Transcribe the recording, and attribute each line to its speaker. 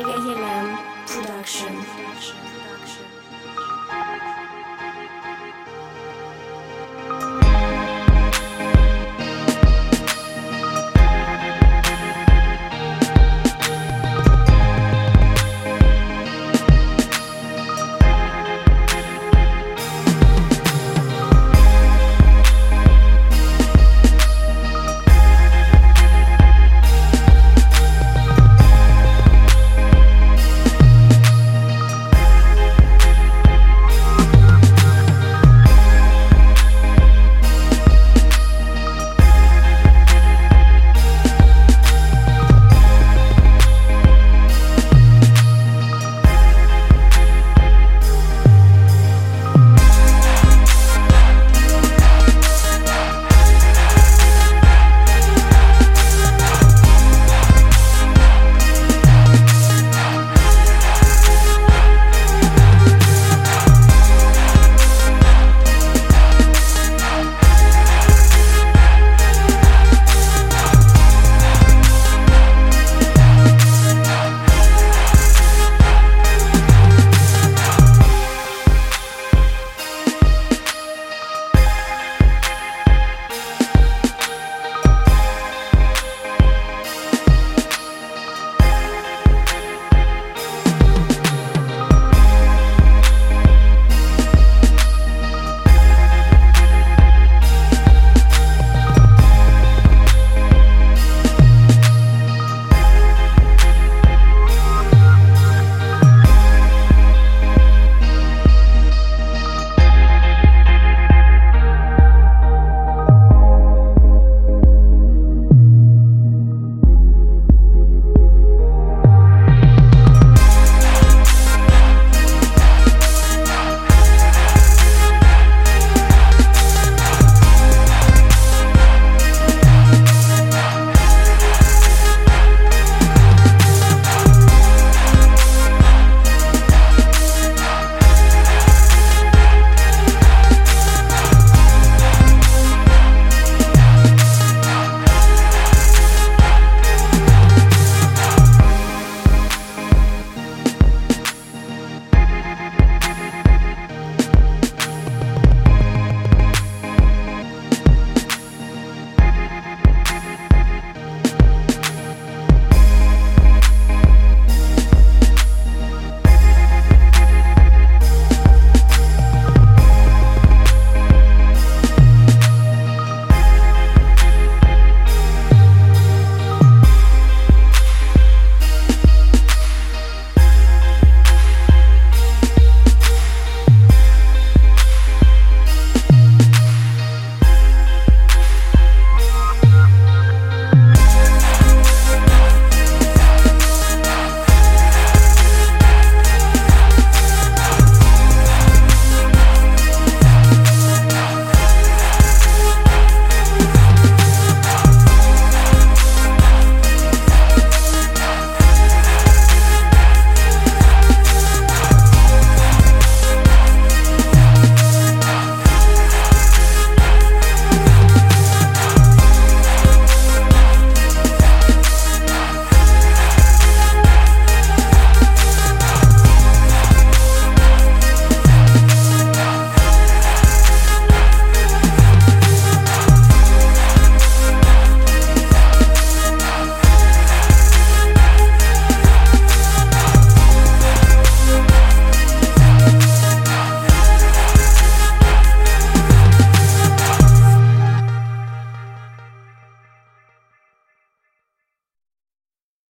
Speaker 1: Jegyelem Production.